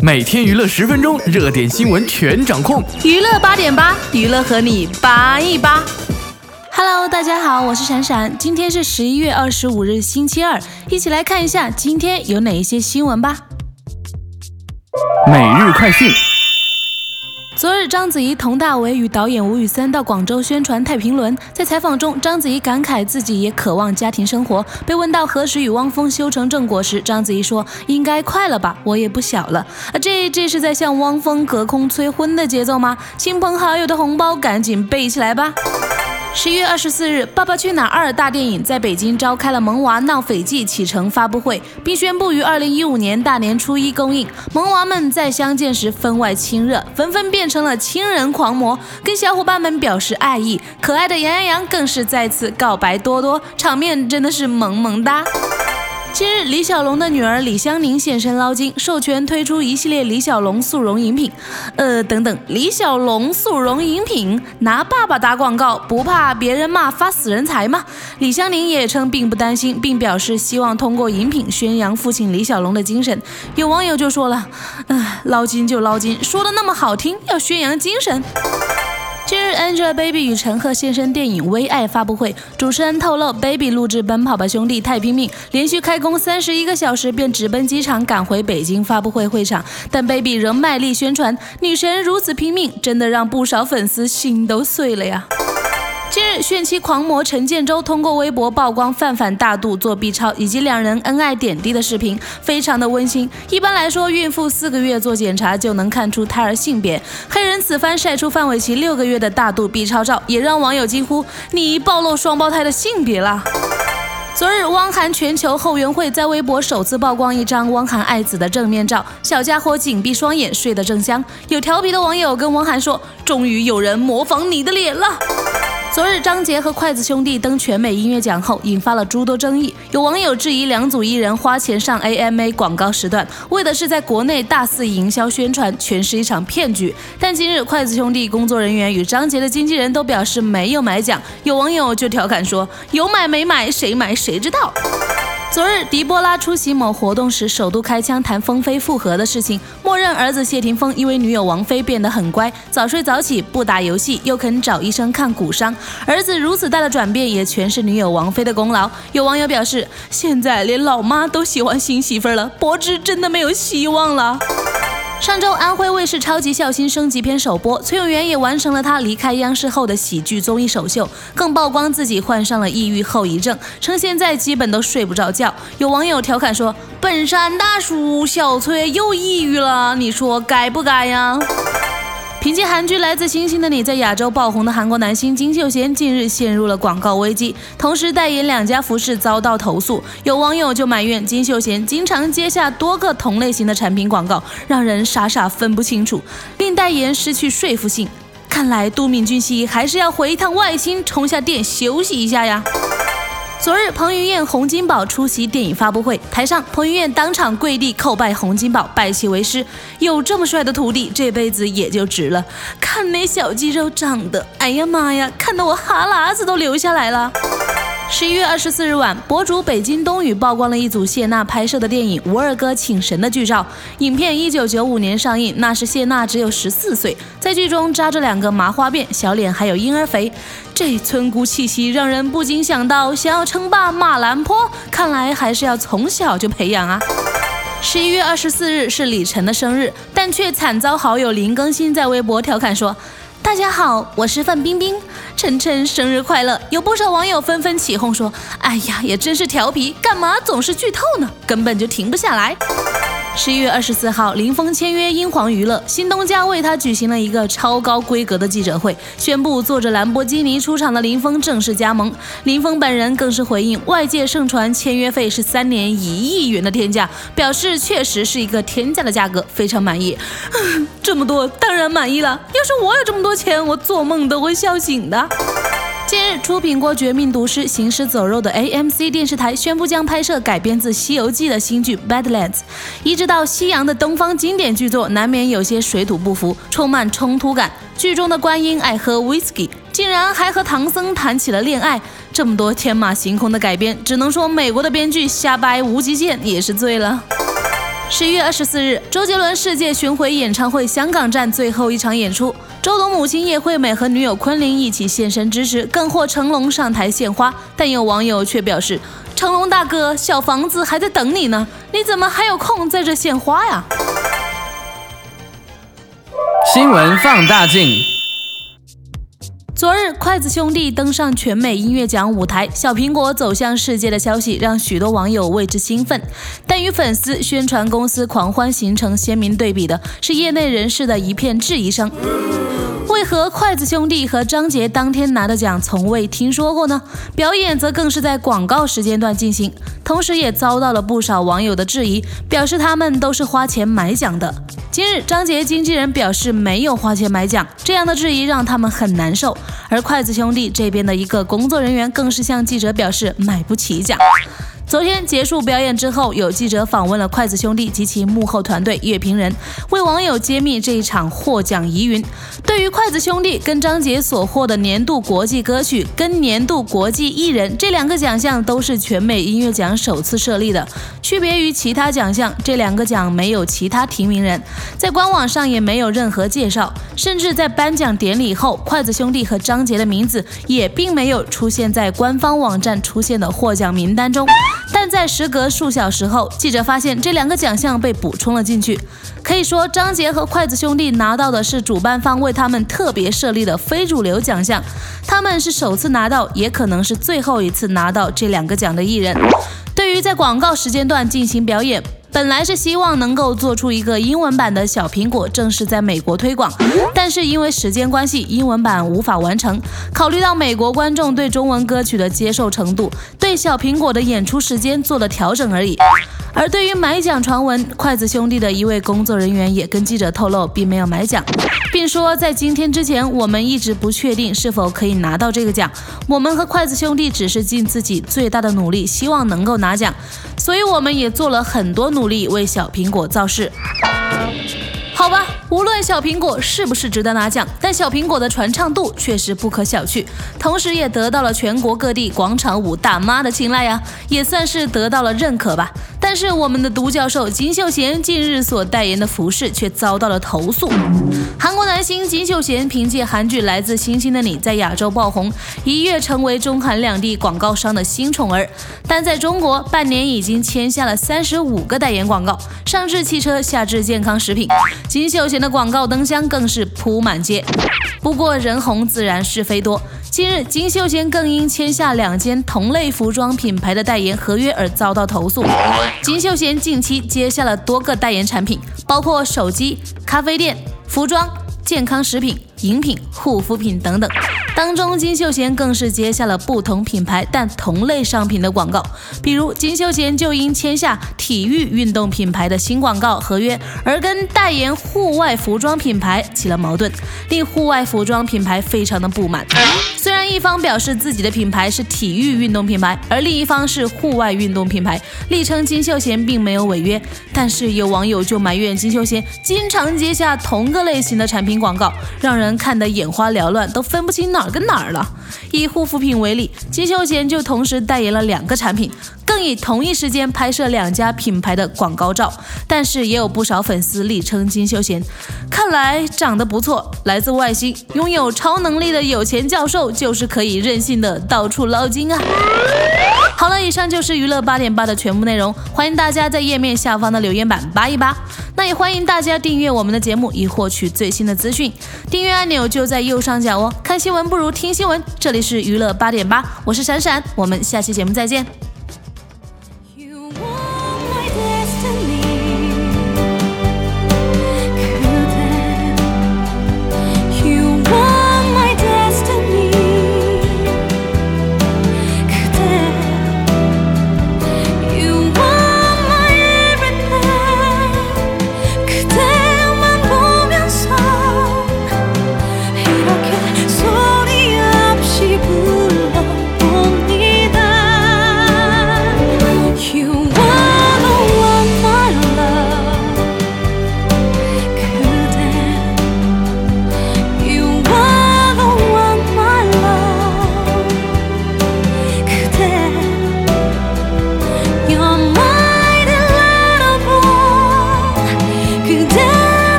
每天娱乐十分钟，热点新闻全掌控。娱乐八点八，娱乐和你八一八。Hello，大家好，我是闪闪。今天是十一月二十五日，星期二，一起来看一下今天有哪一些新闻吧。每日快讯。昨日，章子怡、佟大为与导演吴宇森到广州宣传《太平轮》。在采访中，章子怡感慨自己也渴望家庭生活。被问到何时与汪峰修成正果时，章子怡说：“应该快了吧，我也不小了。”啊，这这是在向汪峰隔空催婚的节奏吗？亲朋好友的红包赶紧备起来吧。十一月二十四日，《爸爸去哪儿二》大电影在北京召开了《萌娃闹斐济》启程发布会，并宣布于二零一五年大年初一公映。萌娃们在相见时分外亲热，纷纷变成了亲人狂魔，跟小伙伴们表示爱意。可爱的杨洋洋更是再次告白多多，场面真的是萌萌哒。近日，李小龙的女儿李香凝现身捞金，授权推出一系列李小龙速溶饮品。呃，等等，李小龙速溶饮品拿爸爸打广告，不怕别人骂发死人财吗？李香凝也称并不担心，并表示希望通过饮品宣扬父亲李小龙的精神。有网友就说了，唉，捞金就捞金，说的那么好听，要宣扬精神。，Angelababy 与陈赫现身电影《微爱》发布会，主持人透露，Baby 录制《奔跑吧兄弟太拼命》，连续开工三十一个小时便直奔机场赶回北京发布会会场，但 Baby 仍卖力宣传，女神如此拼命，真的让不少粉丝心都碎了呀。近日，炫妻狂魔陈建州通过微博曝光范范大肚做 B 超以及两人恩爱点滴的视频，非常的温馨。一般来说，孕妇四个月做检查就能看出胎儿性别。黑人此番晒出范玮琪六个月的大肚 B 超照，也让网友惊呼：“你暴露双胞胎的性别了！”昨日，汪涵全球后援会在微博首次曝光一张汪涵爱子的正面照，小家伙紧闭双眼，睡得正香。有调皮的网友跟汪涵说：“终于有人模仿你的脸了。”昨日，张杰和筷子兄弟登全美音乐奖后，引发了诸多争议。有网友质疑两组艺人花钱上 AMA 广告时段，为的是在国内大肆营销宣传，全是一场骗局。但今日，筷子兄弟工作人员与张杰的经纪人都表示没有买奖。有网友就调侃说：“有买没买，谁买谁知道。”昨日，狄波拉出席某活动时，首度开枪谈风飞复合的事情，默认儿子谢霆锋因为女友王菲变得很乖，早睡早起，不打游戏，又肯找医生看骨伤。儿子如此大的转变，也全是女友王菲的功劳。有网友表示，现在连老妈都喜欢新媳妇了，柏芝真的没有希望了。上周，安徽卫视《超级孝心》升级篇首播，崔永元也完成了他离开央视后的喜剧综艺首秀，更曝光自己患上了抑郁后遗症，称现在基本都睡不着觉。有网友调侃说：“本山大叔，小崔又抑郁了，你说该不该呀？”凭借韩剧《来自星星的你》在亚洲爆红的韩国男星金秀贤近日陷入了广告危机，同时代言两家服饰遭到投诉。有网友就埋怨金秀贤经常接下多个同类型的产品广告，让人傻傻分不清楚，令代言失去说服性。看来都敏俊熙还是要回一趟外星，充下电休息一下呀。昨日，彭于晏、洪金宝出席电影发布会，台上彭于晏当场跪地叩拜洪金宝，拜其为师。有这么帅的徒弟，这辈子也就值了。看那小肌肉长得，哎呀妈呀，看得我哈喇子都流下来了。十一月二十四日晚，博主北京冬雨曝光了一组谢娜拍摄的电影《吴二哥请神》的剧照。影片一九九五年上映，那时谢娜只有十四岁，在剧中扎着两个麻花辫，小脸还有婴儿肥，这村姑气息让人不禁想到，想要称霸马兰坡，看来还是要从小就培养啊。十一月二十四日是李晨的生日，但却惨遭好友林更新在微博调侃说。大家好，我是范冰冰，晨晨生日快乐！有不少网友纷纷起哄说：“哎呀，也真是调皮，干嘛总是剧透呢？根本就停不下来。”十一月二十四号，林峰签约英皇娱乐，新东家为他举行了一个超高规格的记者会，宣布坐着兰博基尼出场的林峰正式加盟。林峰本人更是回应外界盛传签约费是三年一亿元的天价，表示确实是一个天价的价格，非常满意。这么多当然满意了，要是我有这么多钱，我做梦都会笑醒的。近日，出品过《绝命毒师》《行尸走肉》的 AMC 电视台宣布将拍摄改编自《西游记》的新剧《Badlands》。移植到西洋的东方经典剧作，难免有些水土不服，充满冲突感。剧中的观音爱喝 whisky。竟然还和唐僧谈起了恋爱。这么多天马行空的改编，只能说美国的编剧瞎掰无极限也是醉了。十一月二十四日，周杰伦世界巡回演唱会香港站最后一场演出，周董母亲叶惠美和女友昆凌一起现身支持，更获成龙上台献花。但有网友却表示：“成龙大哥，小房子还在等你呢，你怎么还有空在这献花呀？”新闻放大镜。昨日，筷子兄弟登上全美音乐奖舞台，小苹果走向世界的消息让许多网友为之兴奋。但与粉丝、宣传公司狂欢形成鲜明对比的是，业内人士的一片质疑声：为何筷子兄弟和张杰当天拿的奖从未听说过呢？表演则更是在广告时间段进行，同时也遭到了不少网友的质疑，表示他们都是花钱买奖的。今日，张杰经纪人表示没有花钱买奖，这样的质疑让他们很难受。而筷子兄弟这边的一个工作人员更是向记者表示买不起奖。昨天结束表演之后，有记者访问了筷子兄弟及其幕后团队乐评人，为网友揭秘这一场获奖疑云。对于筷子兄弟跟张杰所获的年度国际歌曲跟年度国际艺人这两个奖项，都是全美音乐奖首次设立的。区别于其他奖项，这两个奖没有其他提名人，在官网上也没有任何介绍，甚至在颁奖典礼后，筷子兄弟和张杰的名字也并没有出现在官方网站出现的获奖名单中。但在时隔数小时后，记者发现这两个奖项被补充了进去。可以说，张杰和筷子兄弟拿到的是主办方为他们特别设立的非主流奖项。他们是首次拿到，也可能是最后一次拿到这两个奖的艺人。对于在广告时间段进行表演。本来是希望能够做出一个英文版的小苹果，正式在美国推广，但是因为时间关系，英文版无法完成。考虑到美国观众对中文歌曲的接受程度，对小苹果的演出时间做了调整而已。而对于买奖传闻，筷子兄弟的一位工作人员也跟记者透露，并没有买奖，并说在今天之前，我们一直不确定是否可以拿到这个奖。我们和筷子兄弟只是尽自己最大的努力，希望能够拿奖，所以我们也做了很多努力为小苹果造势。好吧，无论小苹果是不是值得拿奖，但小苹果的传唱度确实不可小觑，同时也得到了全国各地广场舞大妈的青睐呀，也算是得到了认可吧。但是我们的独角兽金秀贤近日所代言的服饰却遭到了投诉。韩国男星金秀贤凭借韩剧《来自星星的你》在亚洲爆红，一跃成为中韩两地广告商的新宠儿。但在中国，半年已经签下了三十五个代言广告，上至汽车，下至健康食品，金秀贤的广告灯箱更是铺满街。不过人红自然是非多。近日，金秀贤更因签下两间同类服装品牌的代言合约而遭到投诉。金秀贤近期接下了多个代言产品，包括手机、咖啡店、服装、健康食品、饮品、护肤品等等。当中，金秀贤更是接下了不同品牌但同类商品的广告，比如金秀贤就因签下体育运动品牌的新广告合约，而跟代言户外服装品牌起了矛盾，令户外服装品牌非常的不满。虽然一方表示自己的品牌是体育运动品牌，而另一方是户外运动品牌，力称金秀贤并没有违约，但是有网友就埋怨金秀贤经常接下同个类型的产品广告，让人看得眼花缭乱，都分不清哪儿。跟哪儿了？以护肤品为例，金秀贤就同时代言了两个产品，更以同一时间拍摄两家品牌的广告照。但是也有不少粉丝力称金秀贤，看来长得不错，来自外星，拥有超能力的有钱教授就，是可以任性的到处捞金啊！好了，以上就是娱乐八点八的全部内容，欢迎大家在页面下方的留言板扒一扒。那也欢迎大家订阅我们的节目，以获取最新的资讯。订阅按钮就在右上角哦。看新闻不如听新闻，这里是娱乐八点八，我是闪闪，我们下期节目再见。